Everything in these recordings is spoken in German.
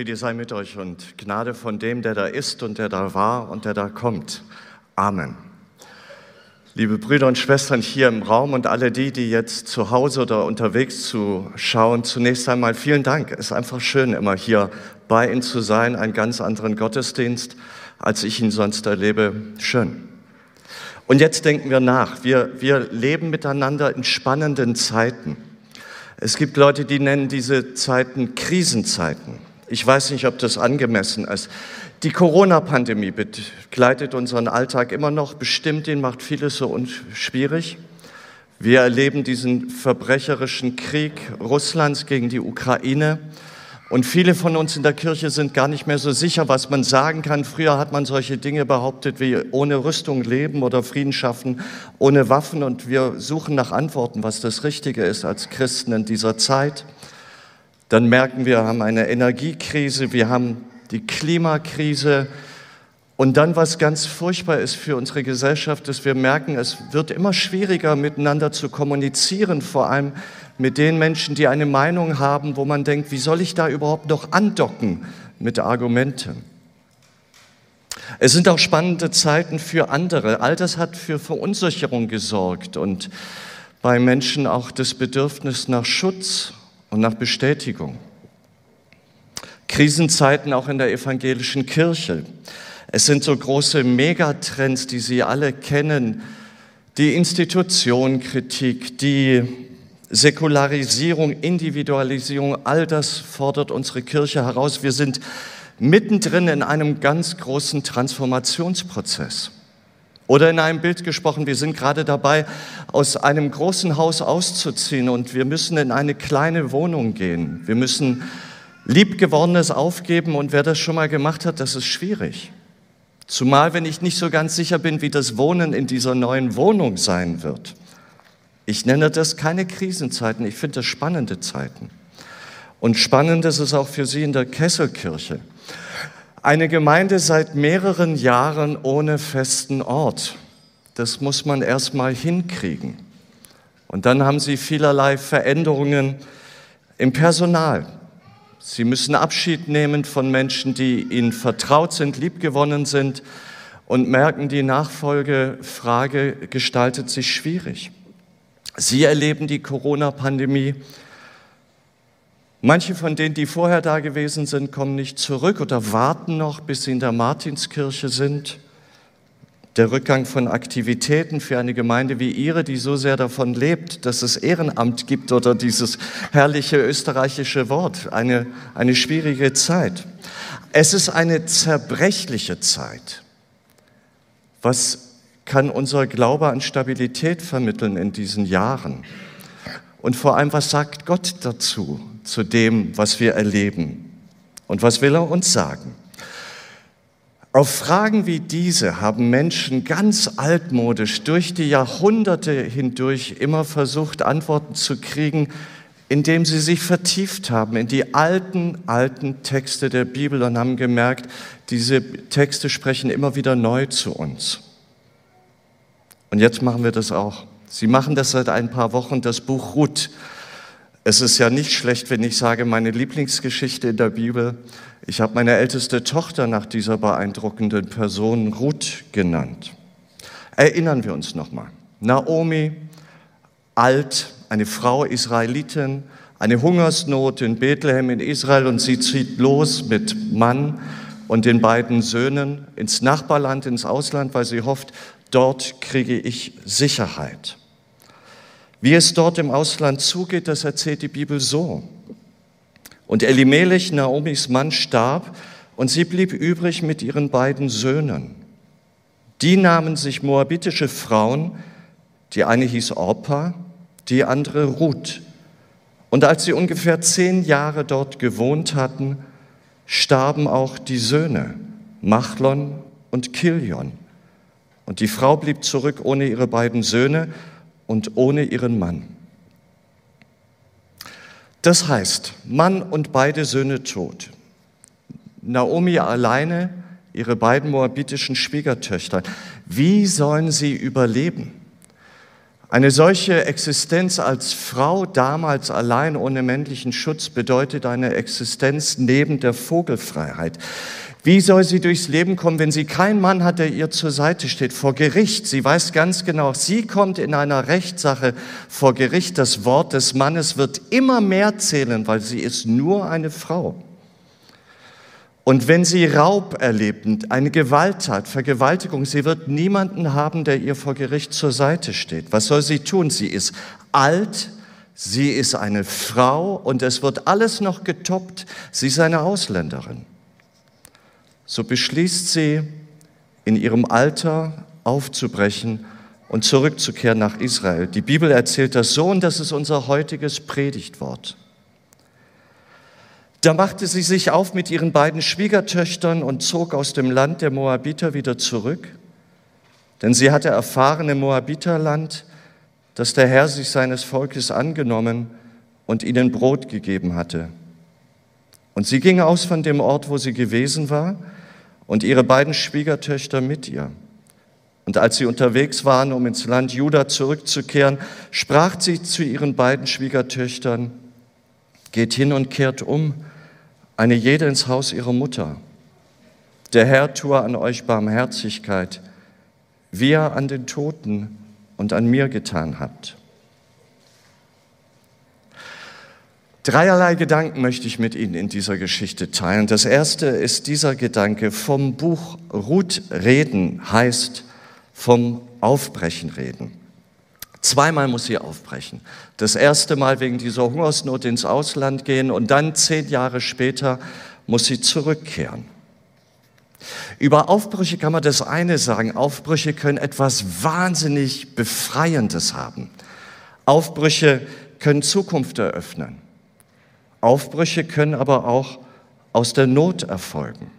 Friede sei mit euch und Gnade von dem, der da ist und der da war und der da kommt. Amen. Liebe Brüder und Schwestern hier im Raum und alle die, die jetzt zu Hause oder unterwegs zuschauen, zunächst einmal vielen Dank. Es ist einfach schön, immer hier bei Ihnen zu sein, einen ganz anderen Gottesdienst, als ich ihn sonst erlebe. Schön. Und jetzt denken wir nach. Wir, wir leben miteinander in spannenden Zeiten. Es gibt Leute, die nennen diese Zeiten Krisenzeiten. Ich weiß nicht, ob das angemessen ist. Die Corona-Pandemie begleitet unseren Alltag immer noch, bestimmt ihn, macht vieles so schwierig. Wir erleben diesen verbrecherischen Krieg Russlands gegen die Ukraine. Und viele von uns in der Kirche sind gar nicht mehr so sicher, was man sagen kann. Früher hat man solche Dinge behauptet wie ohne Rüstung leben oder Frieden schaffen, ohne Waffen. Und wir suchen nach Antworten, was das Richtige ist als Christen in dieser Zeit dann merken wir, wir haben eine Energiekrise, wir haben die Klimakrise. Und dann, was ganz furchtbar ist für unsere Gesellschaft, ist, wir merken, es wird immer schwieriger, miteinander zu kommunizieren, vor allem mit den Menschen, die eine Meinung haben, wo man denkt, wie soll ich da überhaupt noch andocken mit Argumenten? Es sind auch spannende Zeiten für andere. All das hat für Verunsicherung gesorgt und bei Menschen auch das Bedürfnis nach Schutz und nach Bestätigung. Krisenzeiten auch in der evangelischen Kirche. Es sind so große Megatrends, die Sie alle kennen. Die Institutionenkritik, die Säkularisierung, Individualisierung, all das fordert unsere Kirche heraus. Wir sind mittendrin in einem ganz großen Transformationsprozess. Oder in einem Bild gesprochen, wir sind gerade dabei, aus einem großen Haus auszuziehen und wir müssen in eine kleine Wohnung gehen. Wir müssen Liebgewordenes aufgeben und wer das schon mal gemacht hat, das ist schwierig. Zumal, wenn ich nicht so ganz sicher bin, wie das Wohnen in dieser neuen Wohnung sein wird. Ich nenne das keine Krisenzeiten, ich finde das spannende Zeiten. Und spannend ist es auch für Sie in der Kesselkirche. Eine Gemeinde seit mehreren Jahren ohne festen Ort. Das muss man erst mal hinkriegen. Und dann haben sie vielerlei Veränderungen im Personal. Sie müssen Abschied nehmen von Menschen, die ihnen vertraut sind, liebgewonnen sind und merken, die Nachfolgefrage gestaltet sich schwierig. Sie erleben die Corona-Pandemie Manche von denen, die vorher da gewesen sind, kommen nicht zurück oder warten noch, bis sie in der Martinskirche sind. Der Rückgang von Aktivitäten für eine Gemeinde wie Ihre, die so sehr davon lebt, dass es Ehrenamt gibt oder dieses herrliche österreichische Wort, eine, eine schwierige Zeit. Es ist eine zerbrechliche Zeit. Was kann unser Glaube an Stabilität vermitteln in diesen Jahren? Und vor allem, was sagt Gott dazu? Zu dem, was wir erleben. Und was will er uns sagen? Auf Fragen wie diese haben Menschen ganz altmodisch durch die Jahrhunderte hindurch immer versucht, Antworten zu kriegen, indem sie sich vertieft haben in die alten, alten Texte der Bibel und haben gemerkt, diese Texte sprechen immer wieder neu zu uns. Und jetzt machen wir das auch. Sie machen das seit ein paar Wochen, das Buch Ruth. Es ist ja nicht schlecht, wenn ich sage, meine Lieblingsgeschichte in der Bibel. Ich habe meine älteste Tochter nach dieser beeindruckenden Person Ruth genannt. Erinnern wir uns nochmal. Naomi, alt, eine Frau Israelitin, eine Hungersnot in Bethlehem in Israel und sie zieht los mit Mann und den beiden Söhnen ins Nachbarland, ins Ausland, weil sie hofft, dort kriege ich Sicherheit. Wie es dort im Ausland zugeht, das erzählt die Bibel so. Und Elimelech, Naomis Mann, starb und sie blieb übrig mit ihren beiden Söhnen. Die nahmen sich moabitische Frauen, die eine hieß Orpa, die andere Ruth. Und als sie ungefähr zehn Jahre dort gewohnt hatten, starben auch die Söhne, Machlon und Kilion. Und die Frau blieb zurück ohne ihre beiden Söhne und ohne ihren Mann. Das heißt, Mann und beide Söhne tot. Naomi alleine, ihre beiden moabitischen Schwiegertöchter. Wie sollen sie überleben? Eine solche Existenz als Frau damals allein ohne männlichen Schutz bedeutet eine Existenz neben der Vogelfreiheit. Wie soll sie durchs Leben kommen, wenn sie keinen Mann hat, der ihr zur Seite steht? Vor Gericht. Sie weiß ganz genau, sie kommt in einer Rechtssache vor Gericht. Das Wort des Mannes wird immer mehr zählen, weil sie ist nur eine Frau. Und wenn sie Raub erlebt, eine Gewalttat, Vergewaltigung, sie wird niemanden haben, der ihr vor Gericht zur Seite steht. Was soll sie tun? Sie ist alt, sie ist eine Frau und es wird alles noch getoppt. Sie ist eine Ausländerin. So beschließt sie, in ihrem Alter aufzubrechen und zurückzukehren nach Israel. Die Bibel erzählt das so und das ist unser heutiges Predigtwort. Da machte sie sich auf mit ihren beiden Schwiegertöchtern und zog aus dem Land der Moabiter wieder zurück, denn sie hatte erfahren im Moabiterland, dass der Herr sich seines Volkes angenommen und ihnen Brot gegeben hatte. Und sie ging aus von dem Ort, wo sie gewesen war, und ihre beiden Schwiegertöchter mit ihr. Und als sie unterwegs waren, um ins Land Juda zurückzukehren, sprach sie zu ihren beiden Schwiegertöchtern, geht hin und kehrt um, eine jede ins Haus ihrer Mutter. Der Herr tue an euch Barmherzigkeit, wie er an den Toten und an mir getan habt. Dreierlei Gedanken möchte ich mit Ihnen in dieser Geschichte teilen. Das erste ist dieser Gedanke vom Buch Ruth reden heißt vom Aufbrechen reden. Zweimal muss sie aufbrechen. Das erste Mal wegen dieser Hungersnot ins Ausland gehen und dann zehn Jahre später muss sie zurückkehren. Über Aufbrüche kann man das eine sagen. Aufbrüche können etwas wahnsinnig Befreiendes haben. Aufbrüche können Zukunft eröffnen. Aufbrüche können aber auch aus der Not erfolgen.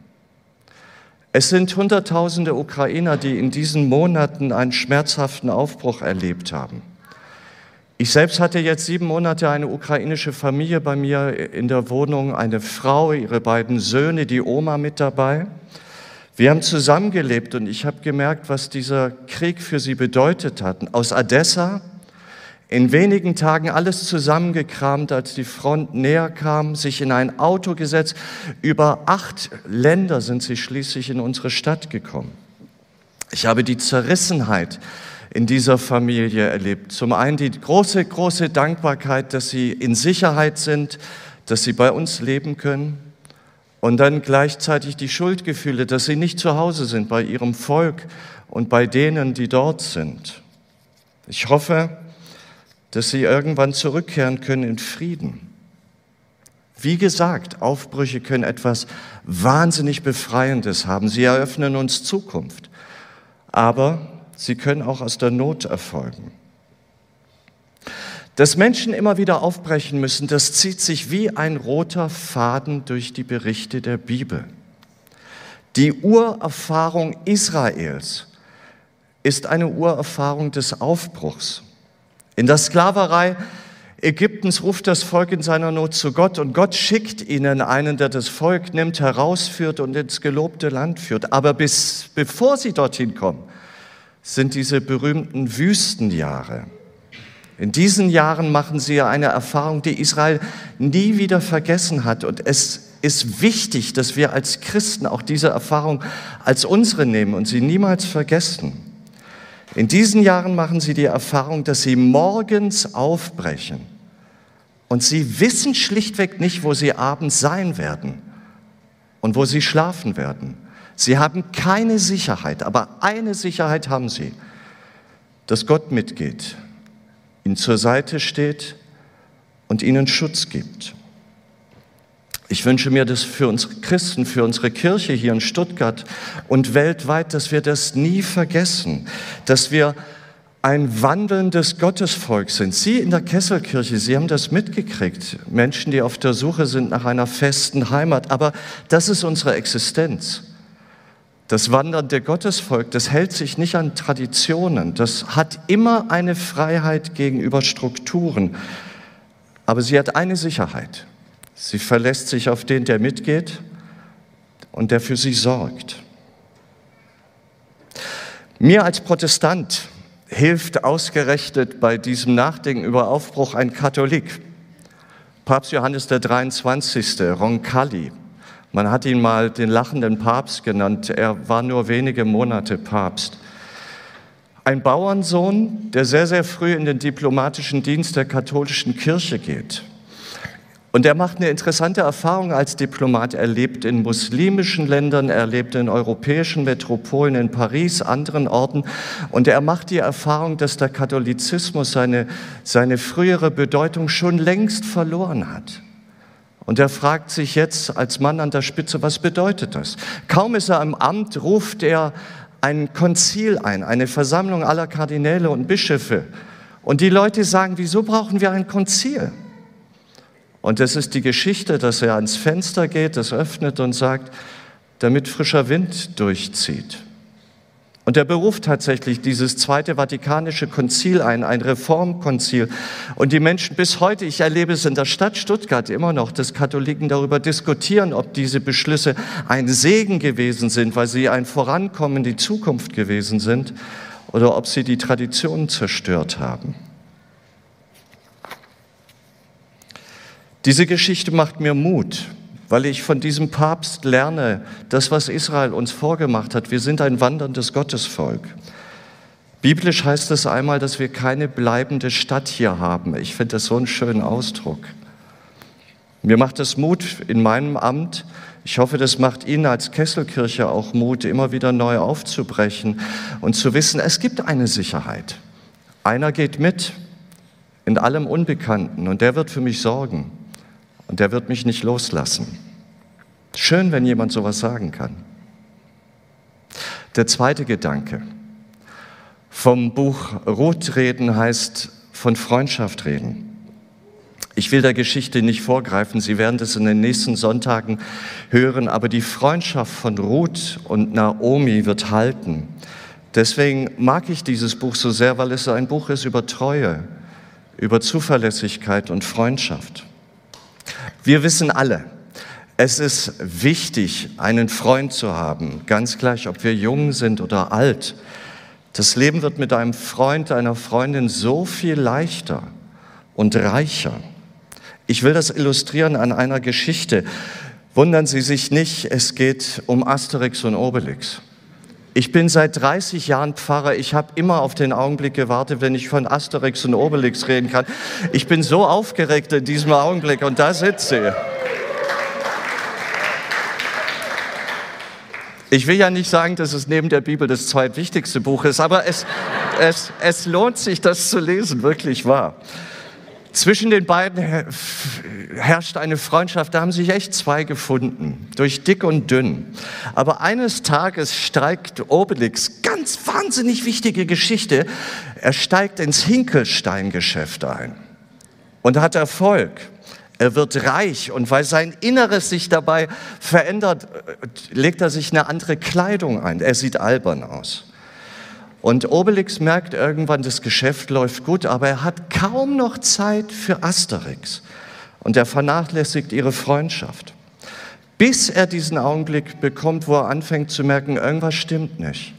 Es sind Hunderttausende Ukrainer, die in diesen Monaten einen schmerzhaften Aufbruch erlebt haben. Ich selbst hatte jetzt sieben Monate eine ukrainische Familie bei mir in der Wohnung, eine Frau, ihre beiden Söhne, die Oma mit dabei. Wir haben zusammengelebt und ich habe gemerkt, was dieser Krieg für sie bedeutet hat. Aus Odessa in wenigen Tagen alles zusammengekramt, als die Front näher kam, sich in ein Auto gesetzt. Über acht Länder sind sie schließlich in unsere Stadt gekommen. Ich habe die Zerrissenheit in dieser Familie erlebt. Zum einen die große, große Dankbarkeit, dass sie in Sicherheit sind, dass sie bei uns leben können. Und dann gleichzeitig die Schuldgefühle, dass sie nicht zu Hause sind bei ihrem Volk und bei denen, die dort sind. Ich hoffe, dass sie irgendwann zurückkehren können in Frieden. Wie gesagt, Aufbrüche können etwas wahnsinnig Befreiendes haben. Sie eröffnen uns Zukunft. Aber sie können auch aus der Not erfolgen. Dass Menschen immer wieder aufbrechen müssen, das zieht sich wie ein roter Faden durch die Berichte der Bibel. Die Urerfahrung Israels ist eine Urerfahrung des Aufbruchs. In der Sklaverei Ägyptens ruft das Volk in seiner Not zu Gott und Gott schickt ihnen einen, der das Volk nimmt, herausführt und ins gelobte Land führt. Aber bis, bevor sie dorthin kommen, sind diese berühmten Wüstenjahre. In diesen Jahren machen sie eine Erfahrung, die Israel nie wieder vergessen hat. Und es ist wichtig, dass wir als Christen auch diese Erfahrung als unsere nehmen und sie niemals vergessen. In diesen Jahren machen sie die Erfahrung, dass sie morgens aufbrechen und sie wissen schlichtweg nicht, wo sie abends sein werden und wo sie schlafen werden. Sie haben keine Sicherheit, aber eine Sicherheit haben sie, dass Gott mitgeht, ihnen zur Seite steht und ihnen Schutz gibt. Ich wünsche mir das für unsere Christen, für unsere Kirche hier in Stuttgart und weltweit, dass wir das nie vergessen, dass wir ein wandelndes Gottesvolk sind. Sie in der Kesselkirche, Sie haben das mitgekriegt. Menschen, die auf der Suche sind nach einer festen Heimat. Aber das ist unsere Existenz. Das wandernde Gottesvolk, das hält sich nicht an Traditionen. Das hat immer eine Freiheit gegenüber Strukturen. Aber sie hat eine Sicherheit. Sie verlässt sich auf den, der mitgeht und der für sie sorgt. Mir als Protestant hilft ausgerechnet bei diesem Nachdenken über Aufbruch ein Katholik. Papst Johannes der 23. Roncalli. Man hat ihn mal den lachenden Papst genannt. Er war nur wenige Monate Papst. Ein Bauernsohn, der sehr, sehr früh in den diplomatischen Dienst der katholischen Kirche geht. Und er macht eine interessante Erfahrung als Diplomat. Er lebt in muslimischen Ländern, er lebt in europäischen Metropolen, in Paris, anderen Orten. Und er macht die Erfahrung, dass der Katholizismus seine, seine frühere Bedeutung schon längst verloren hat. Und er fragt sich jetzt als Mann an der Spitze, was bedeutet das? Kaum ist er im Amt, ruft er ein Konzil ein, eine Versammlung aller Kardinäle und Bischöfe. Und die Leute sagen, wieso brauchen wir ein Konzil? Und es ist die Geschichte, dass er ans Fenster geht, es öffnet und sagt, damit frischer Wind durchzieht. Und er beruft tatsächlich dieses Zweite Vatikanische Konzil ein, ein Reformkonzil. Und die Menschen bis heute, ich erlebe es in der Stadt Stuttgart immer noch, dass Katholiken darüber diskutieren, ob diese Beschlüsse ein Segen gewesen sind, weil sie ein Vorankommen in die Zukunft gewesen sind, oder ob sie die Traditionen zerstört haben. Diese Geschichte macht mir Mut, weil ich von diesem Papst lerne, das, was Israel uns vorgemacht hat. Wir sind ein wanderndes Gottesvolk. Biblisch heißt es einmal, dass wir keine bleibende Stadt hier haben. Ich finde das so einen schönen Ausdruck. Mir macht es Mut in meinem Amt. Ich hoffe, das macht Ihnen als Kesselkirche auch Mut, immer wieder neu aufzubrechen und zu wissen, es gibt eine Sicherheit. Einer geht mit in allem Unbekannten und der wird für mich sorgen und der wird mich nicht loslassen. Schön, wenn jemand sowas sagen kann. Der zweite Gedanke. Vom Buch Ruth reden heißt von Freundschaft reden. Ich will der Geschichte nicht vorgreifen, Sie werden das in den nächsten Sonntagen hören, aber die Freundschaft von Ruth und Naomi wird halten. Deswegen mag ich dieses Buch so sehr, weil es ein Buch ist über Treue, über Zuverlässigkeit und Freundschaft. Wir wissen alle, es ist wichtig, einen Freund zu haben, ganz gleich, ob wir jung sind oder alt. Das Leben wird mit einem Freund, einer Freundin so viel leichter und reicher. Ich will das illustrieren an einer Geschichte. Wundern Sie sich nicht, es geht um Asterix und Obelix. Ich bin seit 30 Jahren Pfarrer. Ich habe immer auf den Augenblick gewartet, wenn ich von Asterix und Obelix reden kann. Ich bin so aufgeregt in diesem Augenblick und da sitze ich. Ich will ja nicht sagen, dass es neben der Bibel das zweitwichtigste Buch ist, aber es, es, es lohnt sich, das zu lesen, wirklich wahr. Zwischen den beiden herrscht eine Freundschaft, da haben sich echt zwei gefunden, durch dick und dünn. Aber eines Tages steigt Obelix, ganz wahnsinnig wichtige Geschichte, er steigt ins Hinkelsteingeschäft ein und hat Erfolg. Er wird reich und weil sein Inneres sich dabei verändert, legt er sich eine andere Kleidung ein. Er sieht albern aus. Und Obelix merkt irgendwann, das Geschäft läuft gut, aber er hat kaum noch Zeit für Asterix. Und er vernachlässigt ihre Freundschaft. Bis er diesen Augenblick bekommt, wo er anfängt zu merken, irgendwas stimmt nicht.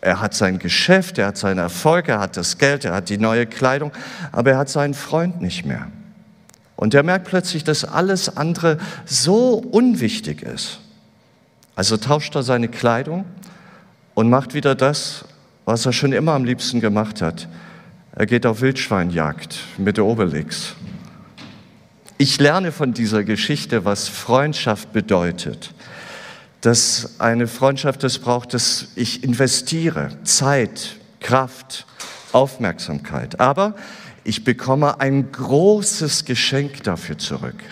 Er hat sein Geschäft, er hat seinen Erfolg, er hat das Geld, er hat die neue Kleidung, aber er hat seinen Freund nicht mehr. Und er merkt plötzlich, dass alles andere so unwichtig ist. Also tauscht er seine Kleidung und macht wieder das, was er schon immer am liebsten gemacht hat. Er geht auf Wildschweinjagd mit Obelix. Ich lerne von dieser Geschichte, was Freundschaft bedeutet. Dass eine Freundschaft es braucht, dass ich investiere Zeit, Kraft, Aufmerksamkeit. Aber ich bekomme ein großes Geschenk dafür zurück.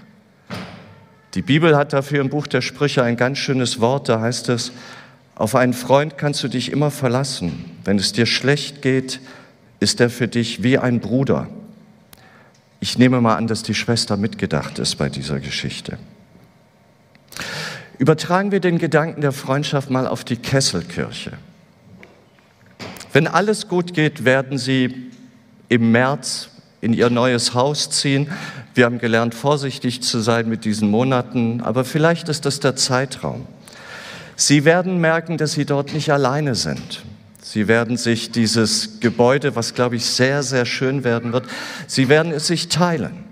Die Bibel hat dafür im Buch der Sprüche ein ganz schönes Wort, da heißt es, auf einen Freund kannst du dich immer verlassen. Wenn es dir schlecht geht, ist er für dich wie ein Bruder. Ich nehme mal an, dass die Schwester mitgedacht ist bei dieser Geschichte. Übertragen wir den Gedanken der Freundschaft mal auf die Kesselkirche. Wenn alles gut geht, werden Sie im März in Ihr neues Haus ziehen. Wir haben gelernt, vorsichtig zu sein mit diesen Monaten, aber vielleicht ist das der Zeitraum. Sie werden merken, dass Sie dort nicht alleine sind, Sie werden sich dieses Gebäude, was glaube ich sehr, sehr schön werden wird, sie werden es sich teilen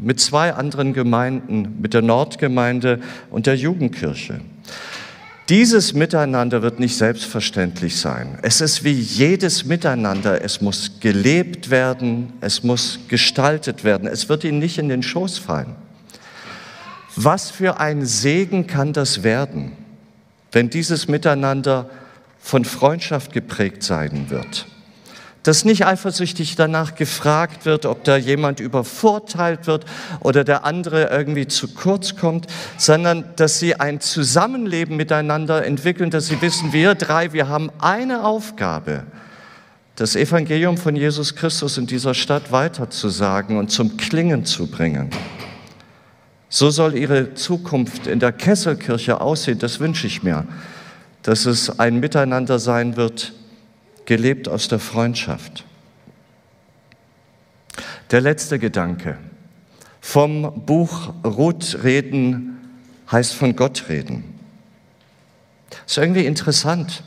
mit zwei anderen Gemeinden, mit der Nordgemeinde und der Jugendkirche. Dieses Miteinander wird nicht selbstverständlich sein. Es ist wie jedes Miteinander. Es muss gelebt werden, es muss gestaltet werden. Es wird Ihnen nicht in den Schoß fallen. Was für ein Segen kann das werden, wenn dieses Miteinander von Freundschaft geprägt sein wird? dass nicht eifersüchtig danach gefragt wird, ob da jemand übervorteilt wird oder der andere irgendwie zu kurz kommt, sondern dass sie ein Zusammenleben miteinander entwickeln, dass sie wissen, wir drei, wir haben eine Aufgabe, das Evangelium von Jesus Christus in dieser Stadt weiterzusagen und zum Klingen zu bringen. So soll ihre Zukunft in der Kesselkirche aussehen, das wünsche ich mir, dass es ein Miteinander sein wird, gelebt aus der Freundschaft. Der letzte Gedanke. Vom Buch Ruth reden heißt von Gott reden. Das ist irgendwie interessant.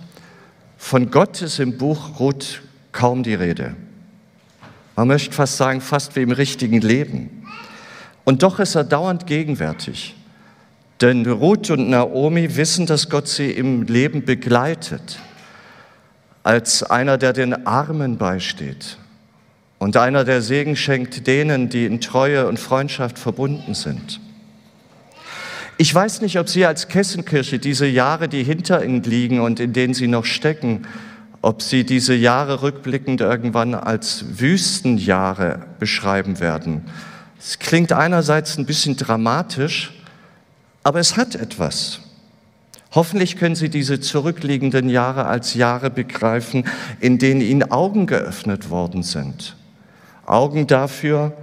Von Gott ist im Buch Ruth kaum die Rede. Man möchte fast sagen, fast wie im richtigen Leben. Und doch ist er dauernd gegenwärtig. Denn Ruth und Naomi wissen, dass Gott sie im Leben begleitet als einer, der den Armen beisteht und einer, der Segen schenkt denen, die in Treue und Freundschaft verbunden sind. Ich weiß nicht, ob Sie als Kessenkirche diese Jahre, die hinter Ihnen liegen und in denen Sie noch stecken, ob Sie diese Jahre rückblickend irgendwann als Wüstenjahre beschreiben werden. Es klingt einerseits ein bisschen dramatisch, aber es hat etwas. Hoffentlich können Sie diese zurückliegenden Jahre als Jahre begreifen, in denen Ihnen Augen geöffnet worden sind. Augen dafür,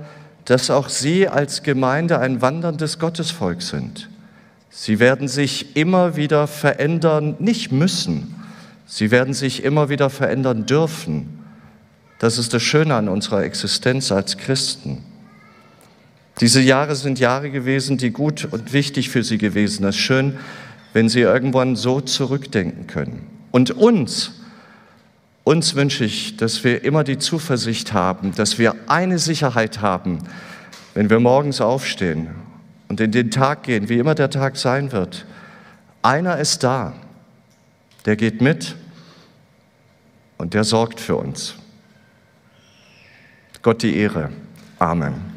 dass auch Sie als Gemeinde ein wanderndes Gottesvolk sind. Sie werden sich immer wieder verändern, nicht müssen. Sie werden sich immer wieder verändern dürfen. Das ist das Schöne an unserer Existenz als Christen. Diese Jahre sind Jahre gewesen, die gut und wichtig für Sie gewesen. Es ist schön, wenn Sie irgendwann so zurückdenken können. Und uns, uns wünsche ich, dass wir immer die Zuversicht haben, dass wir eine Sicherheit haben, wenn wir morgens aufstehen und in den Tag gehen, wie immer der Tag sein wird. Einer ist da, der geht mit und der sorgt für uns. Gott die Ehre. Amen.